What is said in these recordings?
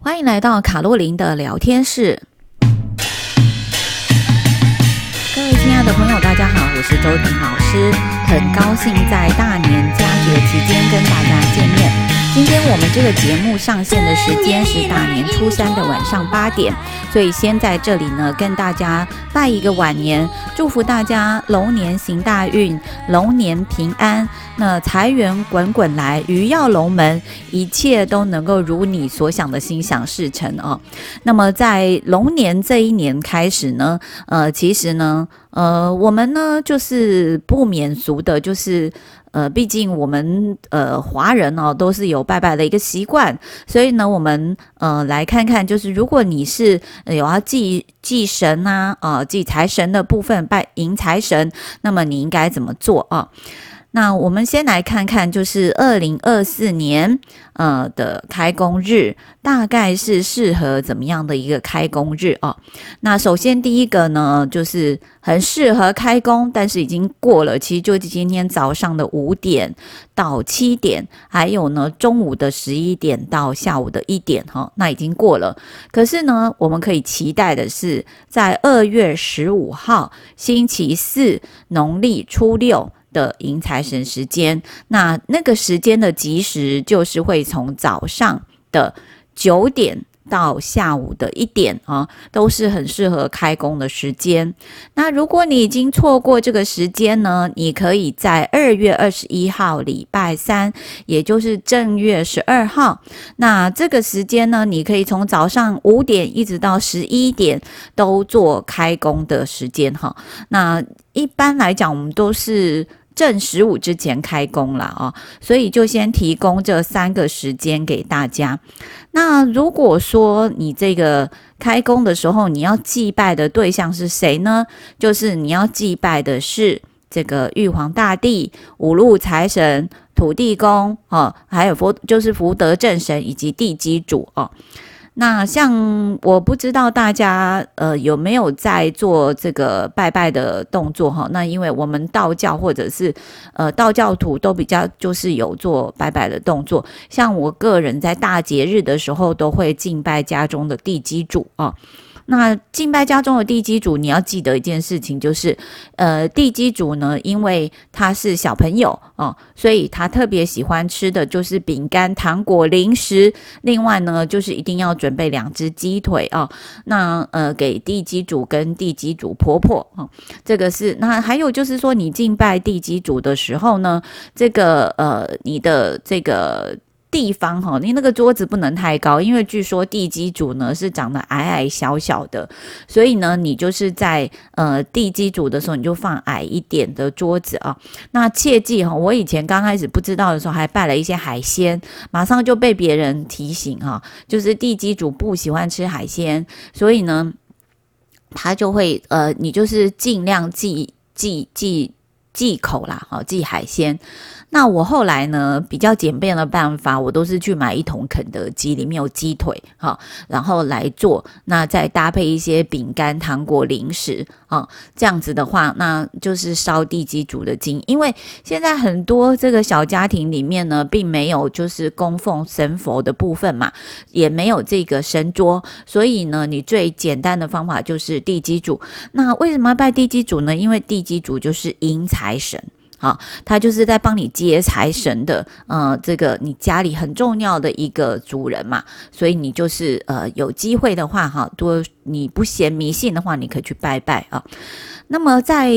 欢迎来到卡洛琳的聊天室。各位亲爱的朋友，大家好，我是周婷老师，很高兴在大年佳节期间跟大家见面。今天我们这个节目上线的时间是大年初三的晚上八点，所以先在这里呢跟大家拜一个晚年，祝福大家龙年行大运，龙年平安，那财源滚滚来，鱼跃龙门，一切都能够如你所想的心想事成哦。那么在龙年这一年开始呢，呃，其实呢，呃，我们呢就是不免俗的，就是。呃，毕竟我们呃华人哦都是有拜拜的一个习惯，所以呢，我们呃来看看，就是如果你是有要祭祭神呐啊祭财神的部分，拜迎财神，那么你应该怎么做啊？那我们先来看看，就是二零二四年呃的开工日，大概是适合怎么样的一个开工日哦？那首先第一个呢，就是很适合开工，但是已经过了，其实就今天早上的五点到七点，还有呢中午的十一点到下午的一点哈、哦，那已经过了。可是呢，我们可以期待的是，在二月十五号星期四，农历初六。的迎财神时间，那那个时间的吉时就是会从早上的九点到下午的一点啊，都是很适合开工的时间。那如果你已经错过这个时间呢，你可以在二月二十一号礼拜三，也就是正月十二号，那这个时间呢，你可以从早上五点一直到十一点都做开工的时间哈。那一般来讲，我们都是。正十五之前开工了啊，所以就先提供这三个时间给大家。那如果说你这个开工的时候，你要祭拜的对象是谁呢？就是你要祭拜的是这个玉皇大帝、五路财神、土地公哦，还有福就是福德正神以及地基主哦。那像我不知道大家呃有没有在做这个拜拜的动作哈？那因为我们道教或者是呃道教徒都比较就是有做拜拜的动作，像我个人在大节日的时候都会敬拜家中的地基主啊。那敬拜家中的地基主，你要记得一件事情，就是，呃，地基主呢，因为他是小朋友哦，所以他特别喜欢吃的就是饼干、糖果、零食。另外呢，就是一定要准备两只鸡腿啊，哦。那呃，给地基主跟地基主婆婆啊，这个是。那还有就是说，你敬拜地基主的时候呢，这个呃，你的这个。地方哈，你那个桌子不能太高，因为据说地基主呢是长得矮矮小小的，所以呢，你就是在呃地基主的时候，你就放矮一点的桌子啊。那切记哈，我以前刚开始不知道的时候，还拜了一些海鲜，马上就被别人提醒哈，就是地基主不喜欢吃海鲜，所以呢，他就会呃，你就是尽量忌忌忌忌口啦，哈，忌海鲜。那我后来呢，比较简便的办法，我都是去买一桶肯德基，里面有鸡腿，哈，然后来做，那再搭配一些饼干、糖果、零食，啊，这样子的话，那就是烧地基主的金。因为现在很多这个小家庭里面呢，并没有就是供奉神佛的部分嘛，也没有这个神桌，所以呢，你最简单的方法就是地基主。那为什么要拜地基主呢？因为地基主就是迎财神。好，他就是在帮你接财神的，嗯，这个你家里很重要的一个主人嘛，所以你就是呃有机会的话，哈，多你不嫌迷信的话，你可以去拜拜啊。那么在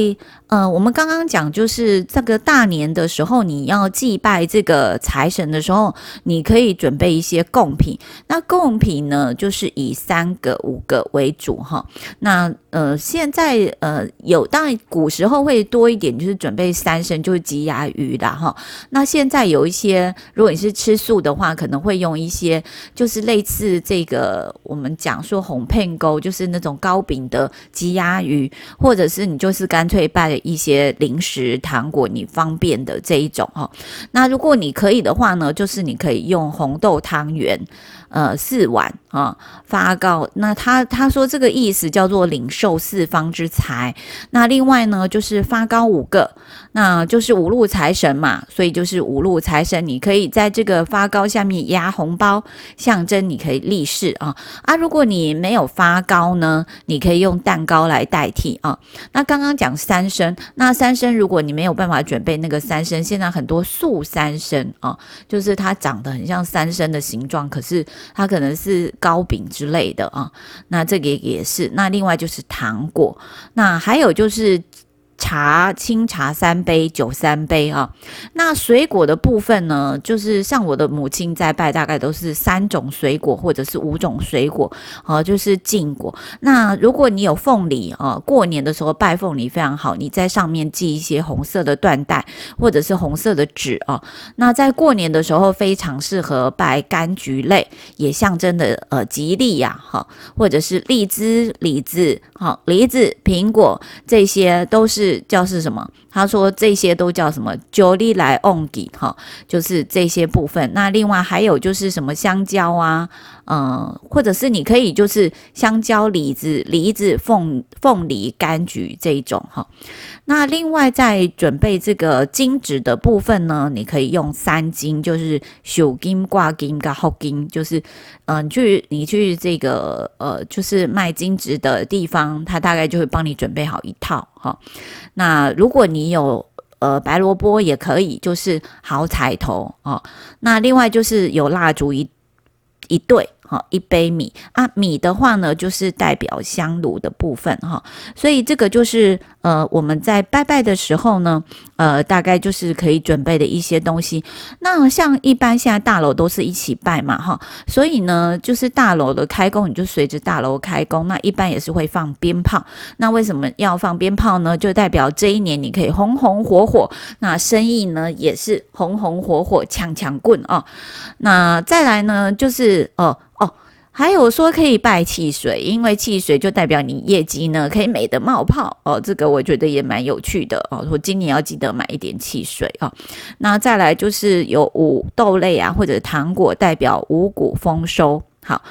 呃，我们刚刚讲，就是这个大年的时候，你要祭拜这个财神的时候，你可以准备一些贡品。那贡品呢，就是以三个、五个为主哈。那呃，现在呃有，当然古时候会多一点，就是准备三牲，就是鸡鸭鱼的哈。那现在有一些，如果你是吃素的话，可能会用一些，就是类似这个我们讲说红片沟，就是那种糕饼的鸡鸭鱼，或者是你就是干脆拜一些零食糖果，你方便的这一种哈。那如果你可以的话呢，就是你可以用红豆汤圆。呃，四碗啊，发糕。那他他说这个意思叫做领受四方之财。那另外呢，就是发糕五个，那就是五路财神嘛，所以就是五路财神，你可以在这个发糕下面压红包，象征你可以立誓啊啊。如果你没有发糕呢，你可以用蛋糕来代替啊。那刚刚讲三生，那三生如果你没有办法准备那个三生，现在很多素三生啊，就是它长得很像三生的形状，可是。它可能是糕饼之类的啊，那这个也是。那另外就是糖果，那还有就是。茶，清茶三杯，酒三杯啊。那水果的部分呢，就是像我的母亲在拜，大概都是三种水果或者是五种水果，啊，就是禁果。那如果你有凤梨啊，过年的时候拜凤梨非常好，你在上面系一些红色的缎带或者是红色的纸啊。那在过年的时候非常适合拜柑橘类，也象征的呃吉利呀，哈，或者是荔枝、李子、好梨子、苹果，这些都是叫是什么？他说这些都叫什么？九里来旺吉哈，就是这些部分。那另外还有就是什么香蕉啊，嗯，或者是你可以就是香蕉、李子、梨子、凤凤梨、柑橘这一种哈。那另外在准备这个金纸的部分呢，你可以用三金，就是手金、挂金、跟后金，就是嗯，去你去这个呃，就是卖金纸的地方，他大概就会帮你准备好一套哈。那如果你你有呃白萝卜也可以，就是好彩头哦。那另外就是有蜡烛一一对。好，一杯米啊，米的话呢，就是代表香炉的部分哈，所以这个就是呃，我们在拜拜的时候呢，呃，大概就是可以准备的一些东西。那像一般现在大楼都是一起拜嘛哈，所以呢，就是大楼的开工，你就随着大楼开工，那一般也是会放鞭炮。那为什么要放鞭炮呢？就代表这一年你可以红红火火，那生意呢也是红红火火，抢抢棍啊。那再来呢，就是哦。哦还有说可以拜汽水，因为汽水就代表你业绩呢可以美的冒泡哦，这个我觉得也蛮有趣的哦。我今年要记得买一点汽水哦。那再来就是有五豆类啊，或者糖果代表五谷丰收。好，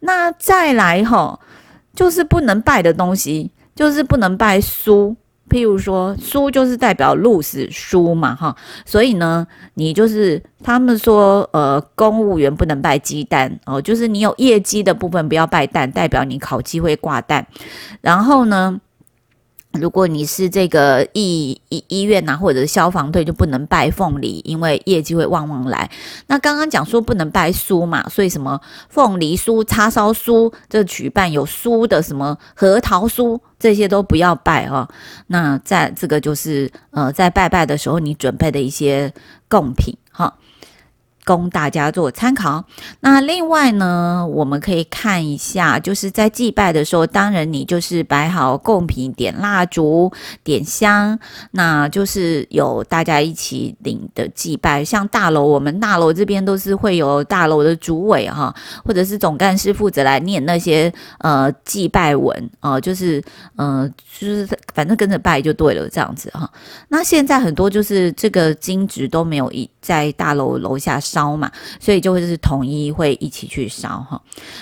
那再来哈、就是不能拜的东西，就是不能拜书。譬如说，输就是代表 lose 输嘛，哈，所以呢，你就是他们说，呃，公务员不能拜鸡蛋哦，就是你有业绩的部分不要拜蛋，代表你考机会挂蛋，然后呢。如果你是这个医医医院呐、或者是消防队，就不能拜凤梨，因为业绩会旺旺来。那刚刚讲说不能拜酥嘛，所以什么凤梨酥、叉烧酥，这举办有酥的什么核桃酥，这些都不要拜哦。那在这个就是呃，在拜拜的时候，你准备的一些贡品哈。供大家做参考。那另外呢，我们可以看一下，就是在祭拜的时候，当然你就是摆好贡品，点蜡烛、点香，那就是有大家一起领的祭拜。像大楼，我们大楼这边都是会有大楼的主委哈，或者是总干事负责来念那些呃祭拜文哦、呃，就是呃就是反正跟着拜就对了，这样子哈。那现在很多就是这个金职都没有一在大楼楼下。烧嘛，所以就会是统一会一起去烧哈。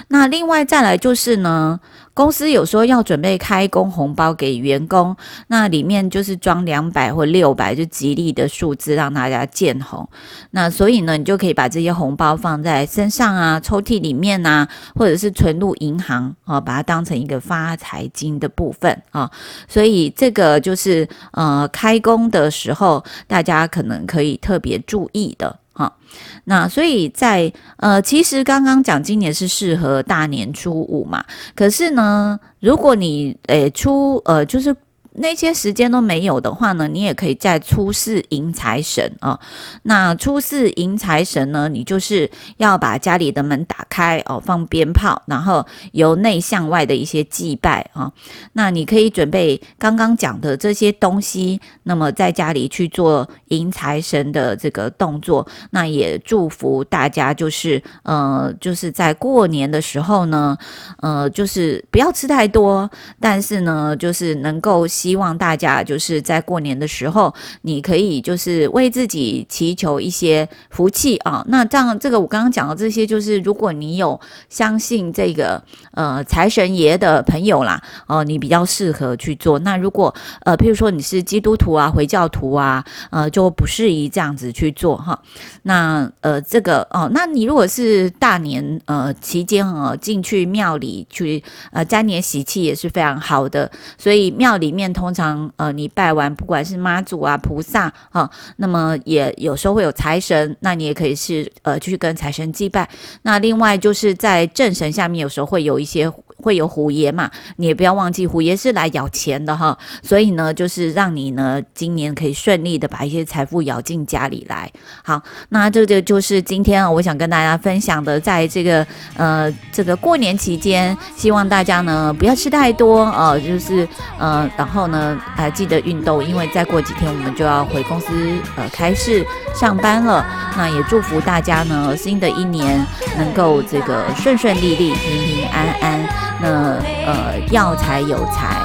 那另外再来就是呢，公司有时候要准备开工红包给员工，那里面就是装两百或六百，就吉利的数字让大家见红。那所以呢，你就可以把这些红包放在身上啊、抽屉里面啊，或者是存入银行啊，把它当成一个发财金的部分啊。所以这个就是呃，开工的时候大家可能可以特别注意的。好，那所以在呃，其实刚刚讲今年是适合大年初五嘛，可是呢，如果你诶初呃就是那些时间都没有的话呢，你也可以在初四迎财神啊。那初四迎财神呢，你就是要把家里的门打开哦，放鞭炮，然后由内向外的一些祭拜啊。那你可以准备刚刚讲的这些东西，那么在家里去做迎财神的这个动作。那也祝福大家，就是呃，就是在过年的时候呢，呃，就是不要吃太多，但是呢，就是能够希望大家就是在过年的时候，你可以就是为自己祈求一些福气啊。那这样，这个我刚刚讲的这些，就是如果你有相信这个呃财神爷的朋友啦，哦、你比较适合去做。那如果呃，譬如说你是基督徒啊、回教徒啊，呃，就不适宜这样子去做哈。那呃，这个哦，那你如果是大年呃期间呃进去庙里去呃沾年喜气也是非常好的。所以庙里面通常呃你拜完不管是妈祖啊菩萨啊、那么也有时候会有财神，那你也可以是呃去跟财神祭拜。那另外就是在正神下面有时候会有一些。会有虎爷嘛？你也不要忘记，虎爷是来咬钱的哈。所以呢，就是让你呢今年可以顺利的把一些财富咬进家里来。好，那这个就是今天啊，我想跟大家分享的，在这个呃这个过年期间，希望大家呢不要吃太多呃，就是呃，然后呢还、呃、记得运动，因为再过几天我们就要回公司呃开市上班了。那也祝福大家呢，新的一年能够这个顺顺利利、平平安安。那呃，要财有财，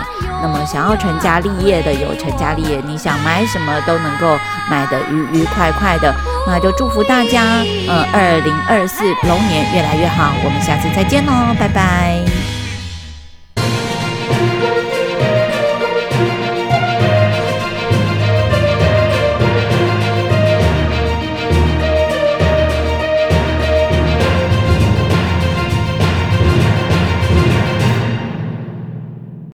那么想要成家立业的有成家立业，你想买什么都能够买的愉愉快快的，那就祝福大家，呃，二零二四龙年越来越好，我们下次再见喽，拜拜。